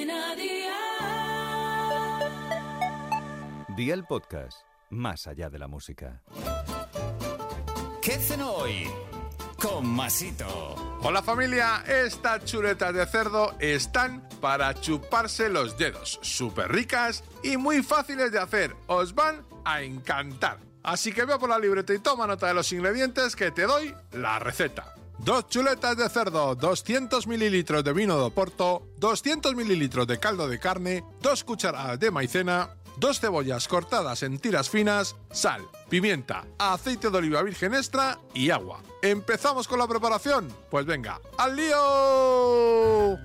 Cadena Dial. Día el podcast, más allá de la música. ¿Qué cenó hoy? Con Masito. Hola familia, estas chuletas de cerdo están para chuparse los dedos, súper ricas y muy fáciles de hacer, os van a encantar. Así que ve por la libreta y toma nota de los ingredientes que te doy la receta. Dos chuletas de cerdo, 200 mililitros de vino de Oporto, 200 mililitros de caldo de carne, dos cucharadas de maicena, dos cebollas cortadas en tiras finas, sal, pimienta, aceite de oliva virgen extra y agua. ¿Empezamos con la preparación? Pues venga, ¡al lío!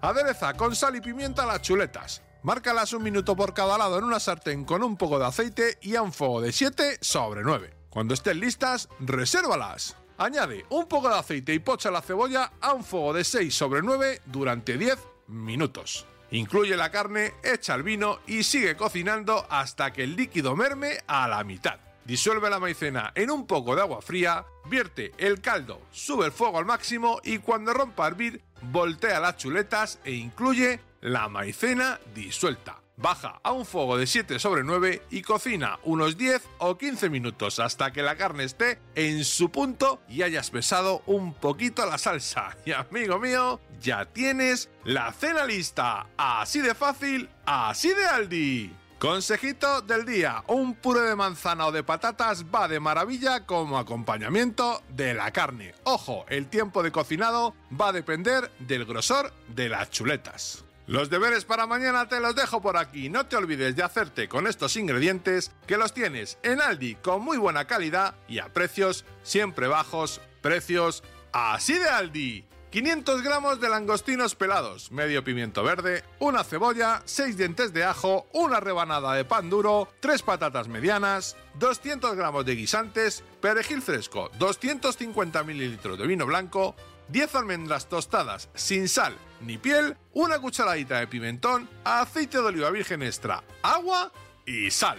Adereza con sal y pimienta las chuletas. Márcalas un minuto por cada lado en una sartén con un poco de aceite y a un fuego de 7 sobre 9. Cuando estén listas, resérvalas. Añade un poco de aceite y pocha la cebolla a un fuego de 6 sobre 9 durante 10 minutos. Incluye la carne, echa el vino y sigue cocinando hasta que el líquido merme a la mitad. Disuelve la maicena en un poco de agua fría, vierte el caldo, sube el fuego al máximo y cuando rompa a hervir, voltea las chuletas e incluye la maicena disuelta. Baja a un fuego de 7 sobre 9 y cocina unos 10 o 15 minutos hasta que la carne esté en su punto y hayas pesado un poquito la salsa. Y amigo mío, ya tienes la cena lista. Así de fácil, así de Aldi. Consejito del día, un puré de manzana o de patatas va de maravilla como acompañamiento de la carne. Ojo, el tiempo de cocinado va a depender del grosor de las chuletas. Los deberes para mañana te los dejo por aquí. No te olvides de hacerte con estos ingredientes que los tienes en Aldi con muy buena calidad y a precios siempre bajos. Precios así de Aldi. 500 gramos de langostinos pelados, medio pimiento verde, una cebolla, 6 dientes de ajo, una rebanada de pan duro, 3 patatas medianas, 200 gramos de guisantes, perejil fresco, 250 mililitros de vino blanco, 10 almendras tostadas sin sal ni piel, una cucharadita de pimentón, aceite de oliva virgen extra, agua y sal.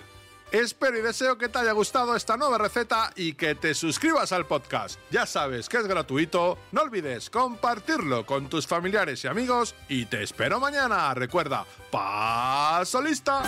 Espero y deseo que te haya gustado esta nueva receta y que te suscribas al podcast. Ya sabes que es gratuito, no olvides compartirlo con tus familiares y amigos y te espero mañana. Recuerda, paso lista.